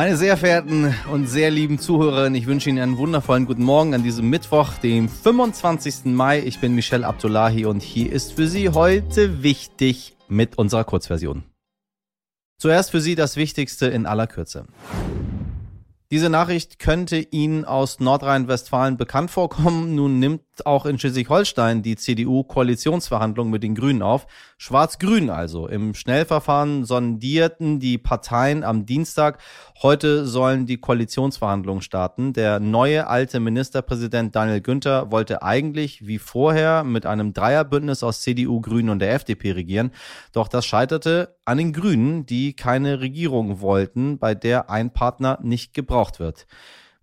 Meine sehr verehrten und sehr lieben Zuhörerinnen, ich wünsche Ihnen einen wundervollen guten Morgen an diesem Mittwoch, dem 25. Mai. Ich bin Michelle Abdullahi und hier ist für Sie heute wichtig mit unserer Kurzversion. Zuerst für Sie das Wichtigste in aller Kürze. Diese Nachricht könnte Ihnen aus Nordrhein-Westfalen bekannt vorkommen. Nun nimmt auch in Schleswig-Holstein die CDU Koalitionsverhandlungen mit den Grünen auf. Schwarz-Grün also. Im Schnellverfahren sondierten die Parteien am Dienstag. Heute sollen die Koalitionsverhandlungen starten. Der neue alte Ministerpräsident Daniel Günther wollte eigentlich wie vorher mit einem Dreierbündnis aus CDU, Grünen und der FDP regieren. Doch das scheiterte an den Grünen, die keine Regierung wollten, bei der ein Partner nicht gebraucht gebraucht wird.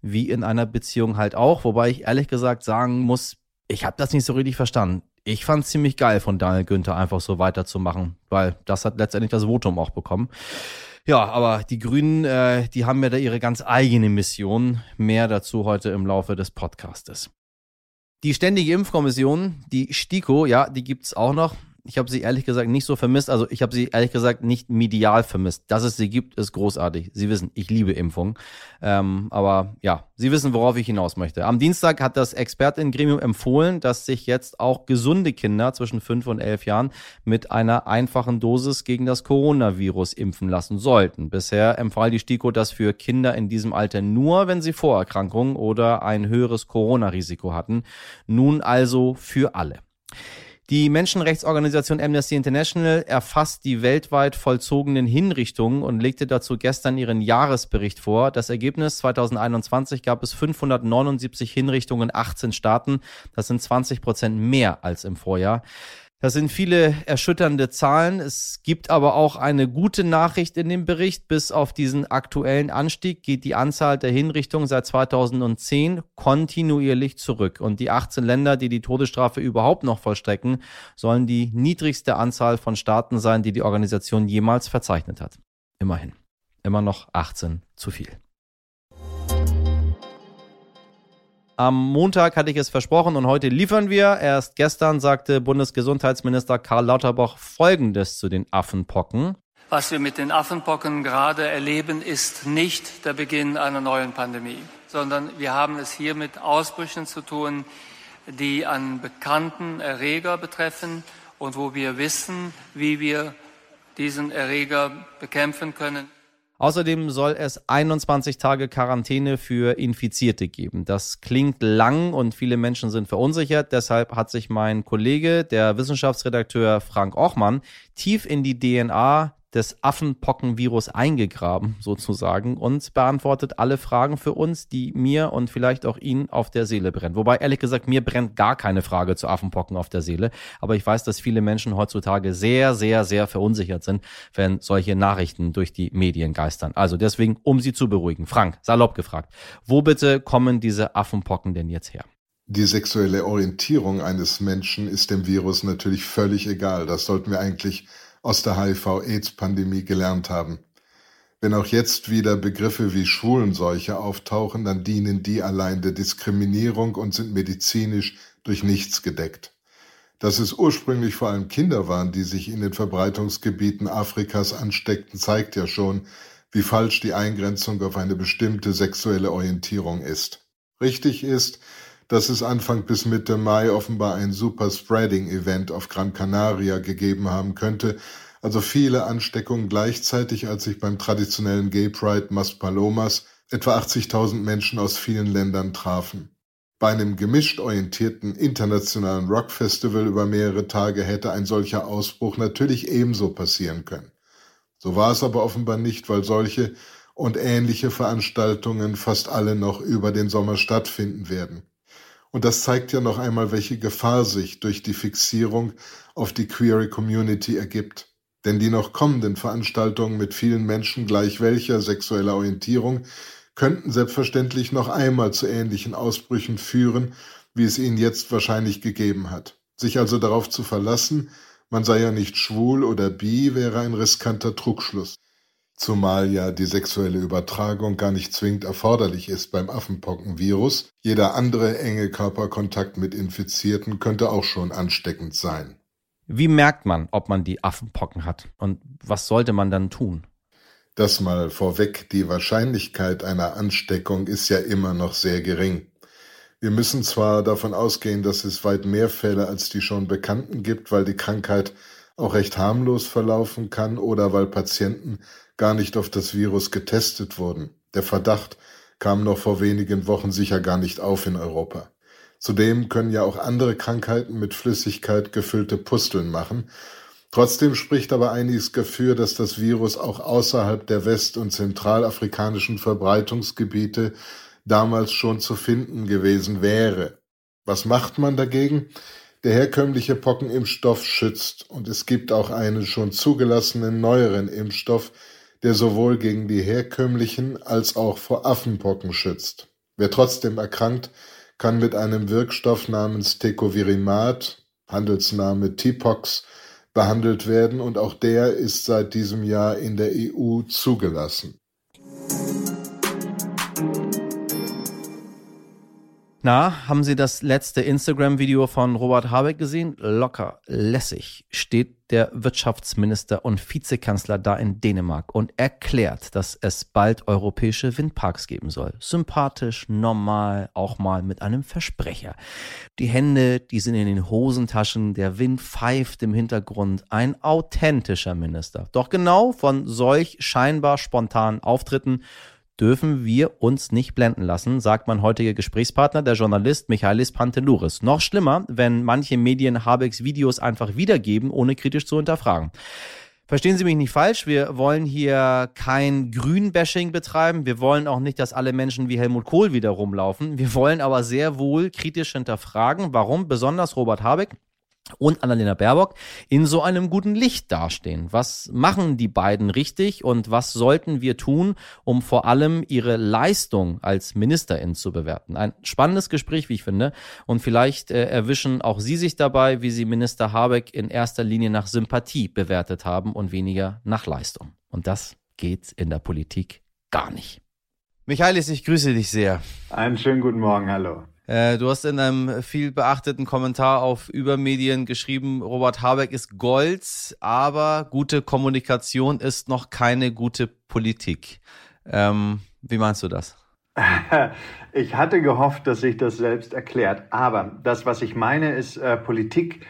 Wie in einer Beziehung halt auch, wobei ich ehrlich gesagt sagen muss, ich habe das nicht so richtig verstanden. Ich fand es ziemlich geil von Daniel Günther einfach so weiterzumachen, weil das hat letztendlich das Votum auch bekommen. Ja, aber die Grünen, äh, die haben ja da ihre ganz eigene Mission. Mehr dazu heute im Laufe des Podcastes. Die Ständige Impfkommission, die STIKO, ja, die gibt's auch noch ich habe sie ehrlich gesagt nicht so vermisst. Also ich habe sie ehrlich gesagt nicht medial vermisst. Dass es sie gibt, ist großartig. Sie wissen, ich liebe Impfung. Ähm, aber ja, Sie wissen, worauf ich hinaus möchte. Am Dienstag hat das Expertengremium empfohlen, dass sich jetzt auch gesunde Kinder zwischen fünf und elf Jahren mit einer einfachen Dosis gegen das Coronavirus impfen lassen sollten. Bisher empfahl die STIKO das für Kinder in diesem Alter nur, wenn sie Vorerkrankungen oder ein höheres Corona-Risiko hatten. Nun also für alle. Die Menschenrechtsorganisation Amnesty International erfasst die weltweit vollzogenen Hinrichtungen und legte dazu gestern ihren Jahresbericht vor. Das Ergebnis 2021 gab es 579 Hinrichtungen in 18 Staaten. Das sind 20 Prozent mehr als im Vorjahr. Das sind viele erschütternde Zahlen. Es gibt aber auch eine gute Nachricht in dem Bericht. Bis auf diesen aktuellen Anstieg geht die Anzahl der Hinrichtungen seit 2010 kontinuierlich zurück. Und die 18 Länder, die die Todesstrafe überhaupt noch vollstrecken, sollen die niedrigste Anzahl von Staaten sein, die die Organisation jemals verzeichnet hat. Immerhin. Immer noch 18 zu viel. Am Montag hatte ich es versprochen und heute liefern wir. Erst gestern sagte Bundesgesundheitsminister Karl Lauterbach Folgendes zu den Affenpocken. Was wir mit den Affenpocken gerade erleben, ist nicht der Beginn einer neuen Pandemie, sondern wir haben es hier mit Ausbrüchen zu tun, die an bekannten Erreger betreffen und wo wir wissen, wie wir diesen Erreger bekämpfen können. Außerdem soll es 21 Tage Quarantäne für Infizierte geben. Das klingt lang und viele Menschen sind verunsichert. Deshalb hat sich mein Kollege, der Wissenschaftsredakteur Frank Ochmann, tief in die DNA des Affenpockenvirus eingegraben, sozusagen, und beantwortet alle Fragen für uns, die mir und vielleicht auch Ihnen auf der Seele brennen. Wobei, ehrlich gesagt, mir brennt gar keine Frage zu Affenpocken auf der Seele. Aber ich weiß, dass viele Menschen heutzutage sehr, sehr, sehr verunsichert sind, wenn solche Nachrichten durch die Medien geistern. Also deswegen, um Sie zu beruhigen. Frank, salopp gefragt, wo bitte kommen diese Affenpocken denn jetzt her? Die sexuelle Orientierung eines Menschen ist dem Virus natürlich völlig egal. Das sollten wir eigentlich aus der HIV-Aids-Pandemie gelernt haben. Wenn auch jetzt wieder Begriffe wie Schwulenseuche auftauchen, dann dienen die allein der Diskriminierung und sind medizinisch durch nichts gedeckt. Dass es ursprünglich vor allem Kinder waren, die sich in den Verbreitungsgebieten Afrikas ansteckten, zeigt ja schon, wie falsch die Eingrenzung auf eine bestimmte sexuelle Orientierung ist. Richtig ist, dass es Anfang bis Mitte Mai offenbar ein Super-Spreading-Event auf Gran Canaria gegeben haben könnte, also viele Ansteckungen gleichzeitig, als sich beim traditionellen Gay Pride Mas Palomas etwa 80.000 Menschen aus vielen Ländern trafen. Bei einem gemischt orientierten internationalen Rockfestival über mehrere Tage hätte ein solcher Ausbruch natürlich ebenso passieren können. So war es aber offenbar nicht, weil solche und ähnliche Veranstaltungen fast alle noch über den Sommer stattfinden werden. Und das zeigt ja noch einmal, welche Gefahr sich durch die Fixierung auf die Queer Community ergibt. Denn die noch kommenden Veranstaltungen mit vielen Menschen gleich welcher sexueller Orientierung könnten selbstverständlich noch einmal zu ähnlichen Ausbrüchen führen, wie es ihnen jetzt wahrscheinlich gegeben hat. Sich also darauf zu verlassen, man sei ja nicht schwul oder bi, wäre ein riskanter Trugschluss zumal ja die sexuelle Übertragung gar nicht zwingend erforderlich ist beim Affenpockenvirus. Jeder andere enge Körperkontakt mit Infizierten könnte auch schon ansteckend sein. Wie merkt man, ob man die Affenpocken hat und was sollte man dann tun? Das mal vorweg, die Wahrscheinlichkeit einer Ansteckung ist ja immer noch sehr gering. Wir müssen zwar davon ausgehen, dass es weit mehr Fälle als die schon bekannten gibt, weil die Krankheit auch recht harmlos verlaufen kann oder weil Patienten gar nicht auf das Virus getestet wurden. Der Verdacht kam noch vor wenigen Wochen sicher gar nicht auf in Europa. Zudem können ja auch andere Krankheiten mit Flüssigkeit gefüllte Pusteln machen, Trotzdem spricht aber einiges dafür, dass das Virus auch außerhalb der west- und zentralafrikanischen Verbreitungsgebiete damals schon zu finden gewesen wäre. Was macht man dagegen? Der herkömmliche Pockenimpfstoff schützt und es gibt auch einen schon zugelassenen neueren Impfstoff, der sowohl gegen die herkömmlichen als auch vor Affenpocken schützt. Wer trotzdem erkrankt, kann mit einem Wirkstoff namens Tecovirimat, Handelsname Tipox, behandelt werden und auch der ist seit diesem Jahr in der EU zugelassen. Na, haben Sie das letzte Instagram-Video von Robert Habeck gesehen? Locker, lässig steht der Wirtschaftsminister und Vizekanzler da in Dänemark und erklärt, dass es bald europäische Windparks geben soll. Sympathisch, normal, auch mal mit einem Versprecher. Die Hände, die sind in den Hosentaschen, der Wind pfeift im Hintergrund. Ein authentischer Minister. Doch genau von solch scheinbar spontanen Auftritten dürfen wir uns nicht blenden lassen, sagt mein heutiger Gesprächspartner, der Journalist Michaelis Pantelouris. Noch schlimmer, wenn manche Medien Habecks Videos einfach wiedergeben, ohne kritisch zu hinterfragen. Verstehen Sie mich nicht falsch, wir wollen hier kein Grünbashing betreiben. Wir wollen auch nicht, dass alle Menschen wie Helmut Kohl wieder rumlaufen. Wir wollen aber sehr wohl kritisch hinterfragen, warum besonders Robert Habeck und Annalena Baerbock in so einem guten Licht dastehen. Was machen die beiden richtig und was sollten wir tun, um vor allem ihre Leistung als Ministerin zu bewerten? Ein spannendes Gespräch, wie ich finde. Und vielleicht äh, erwischen auch Sie sich dabei, wie Sie Minister Habeck in erster Linie nach Sympathie bewertet haben und weniger nach Leistung. Und das geht in der Politik gar nicht. Michaelis, ich grüße dich sehr. Einen schönen guten Morgen, hallo. Äh, du hast in einem viel beachteten Kommentar auf Übermedien geschrieben, Robert Habeck ist Gold, aber gute Kommunikation ist noch keine gute Politik. Ähm, wie meinst du das? Ich hatte gehofft, dass sich das selbst erklärt. Aber das, was ich meine, ist äh, Politik.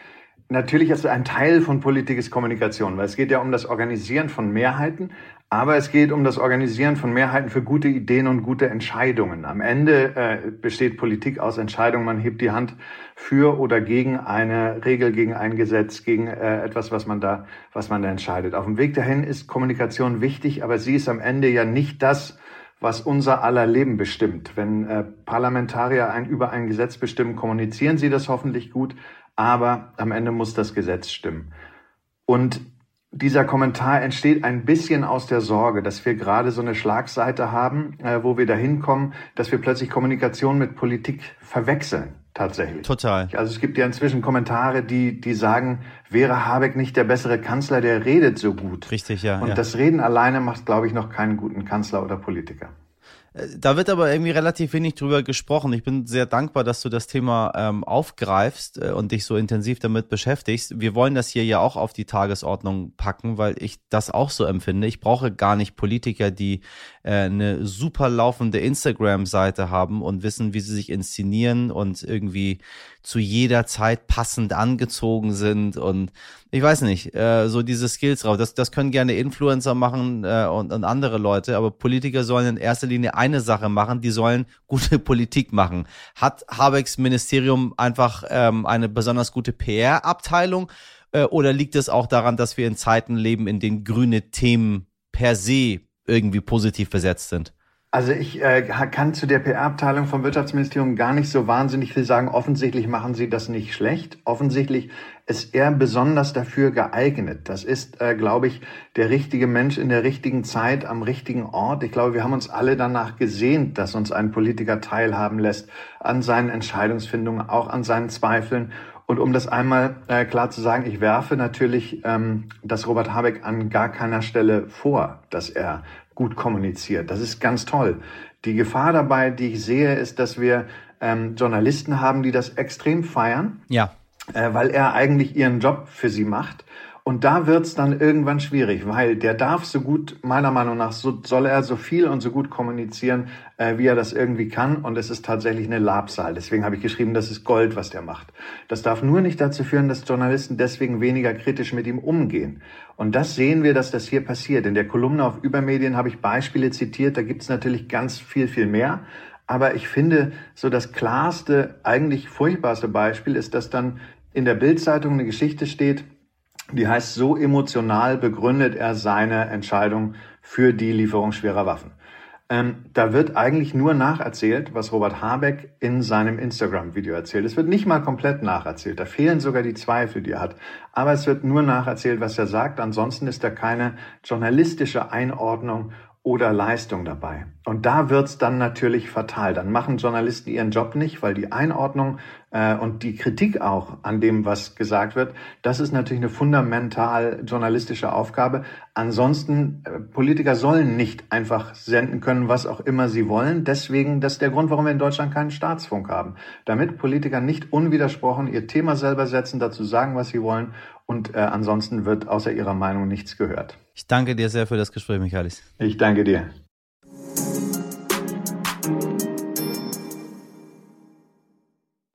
Natürlich ist ein Teil von Politik ist Kommunikation, weil es geht ja um das Organisieren von Mehrheiten, aber es geht um das Organisieren von Mehrheiten für gute Ideen und gute Entscheidungen. Am Ende äh, besteht Politik aus Entscheidungen. Man hebt die Hand für oder gegen eine Regel, gegen ein Gesetz, gegen äh, etwas, was man da, was man da entscheidet. Auf dem Weg dahin ist Kommunikation wichtig, aber sie ist am Ende ja nicht das, was unser aller Leben bestimmt. Wenn äh, Parlamentarier ein, über ein Gesetz bestimmen, kommunizieren sie das hoffentlich gut, aber am Ende muss das Gesetz stimmen. Und dieser Kommentar entsteht ein bisschen aus der Sorge, dass wir gerade so eine Schlagseite haben, äh, wo wir dahin kommen, dass wir plötzlich Kommunikation mit Politik verwechseln. Tatsächlich. Total. Also es gibt ja inzwischen Kommentare, die, die sagen, wäre Habeck nicht der bessere Kanzler, der redet so gut. Richtig, ja. Und ja. das Reden alleine macht, glaube ich, noch keinen guten Kanzler oder Politiker. Da wird aber irgendwie relativ wenig drüber gesprochen. Ich bin sehr dankbar, dass du das Thema ähm, aufgreifst äh, und dich so intensiv damit beschäftigst. Wir wollen das hier ja auch auf die Tagesordnung packen, weil ich das auch so empfinde. Ich brauche gar nicht Politiker, die äh, eine super laufende Instagram-Seite haben und wissen, wie sie sich inszenieren und irgendwie zu jeder Zeit passend angezogen sind und ich weiß nicht, äh, so diese Skills drauf. Das, das können gerne Influencer machen äh, und, und andere Leute, aber Politiker sollen in erster Linie eine Sache machen, die sollen gute Politik machen. Hat Habecks Ministerium einfach ähm, eine besonders gute PR-Abteilung äh, oder liegt es auch daran, dass wir in Zeiten leben, in denen grüne Themen per se irgendwie positiv besetzt sind? Also ich äh, kann zu der PR-Abteilung vom Wirtschaftsministerium gar nicht so wahnsinnig viel sagen. Offensichtlich machen sie das nicht schlecht. Offensichtlich ist er besonders dafür geeignet. Das ist, äh, glaube ich, der richtige Mensch in der richtigen Zeit am richtigen Ort. Ich glaube, wir haben uns alle danach gesehnt, dass uns ein Politiker teilhaben lässt an seinen Entscheidungsfindungen, auch an seinen Zweifeln. Und um das einmal äh, klar zu sagen, ich werfe natürlich ähm, das Robert Habeck an gar keiner Stelle vor, dass er gut kommuniziert. Das ist ganz toll. Die Gefahr dabei, die ich sehe, ist, dass wir ähm, Journalisten haben, die das extrem feiern. Ja. Äh, weil er eigentlich ihren Job für sie macht Und da wird's dann irgendwann schwierig, weil der darf so gut, meiner Meinung nach, so soll er so viel und so gut kommunizieren, äh, wie er das irgendwie kann. Und es ist tatsächlich eine Labsal. Deswegen habe ich geschrieben, das ist Gold, was der macht. Das darf nur nicht dazu führen, dass Journalisten deswegen weniger kritisch mit ihm umgehen. Und das sehen wir, dass das hier passiert. In der Kolumne auf Übermedien habe ich Beispiele zitiert. Da gibt's natürlich ganz viel, viel mehr. Aber ich finde, so das klarste, eigentlich furchtbarste Beispiel ist, dass dann in der Bildzeitung eine Geschichte steht, die heißt, so emotional begründet er seine Entscheidung für die Lieferung schwerer Waffen. Ähm, da wird eigentlich nur nacherzählt, was Robert Habeck in seinem Instagram-Video erzählt. Es wird nicht mal komplett nacherzählt. Da fehlen sogar die Zweifel, die er hat. Aber es wird nur nacherzählt, was er sagt. Ansonsten ist da keine journalistische Einordnung oder Leistung dabei. Und da wird's dann natürlich fatal. Dann machen Journalisten ihren Job nicht, weil die Einordnung äh, und die Kritik auch an dem, was gesagt wird, das ist natürlich eine fundamental journalistische Aufgabe. Ansonsten, äh, Politiker sollen nicht einfach senden können, was auch immer sie wollen. Deswegen, das ist der Grund, warum wir in Deutschland keinen Staatsfunk haben. Damit Politiker nicht unwidersprochen ihr Thema selber setzen, dazu sagen, was sie wollen und äh, ansonsten wird außer ihrer Meinung nichts gehört. Ich danke dir sehr für das Gespräch, Michaelis. Ich danke dir.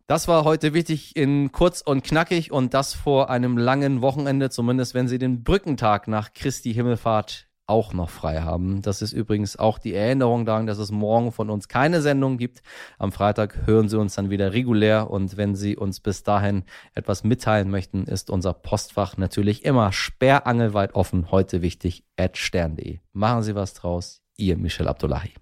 Das war heute wichtig in kurz und knackig und das vor einem langen Wochenende, zumindest wenn Sie den Brückentag nach Christi Himmelfahrt auch noch frei haben. Das ist übrigens auch die Erinnerung daran, dass es morgen von uns keine Sendung gibt. Am Freitag hören Sie uns dann wieder regulär und wenn Sie uns bis dahin etwas mitteilen möchten, ist unser Postfach natürlich immer sperrangelweit offen. Heute wichtig, at stern.de. Machen Sie was draus. Ihr Michel Abdullahi.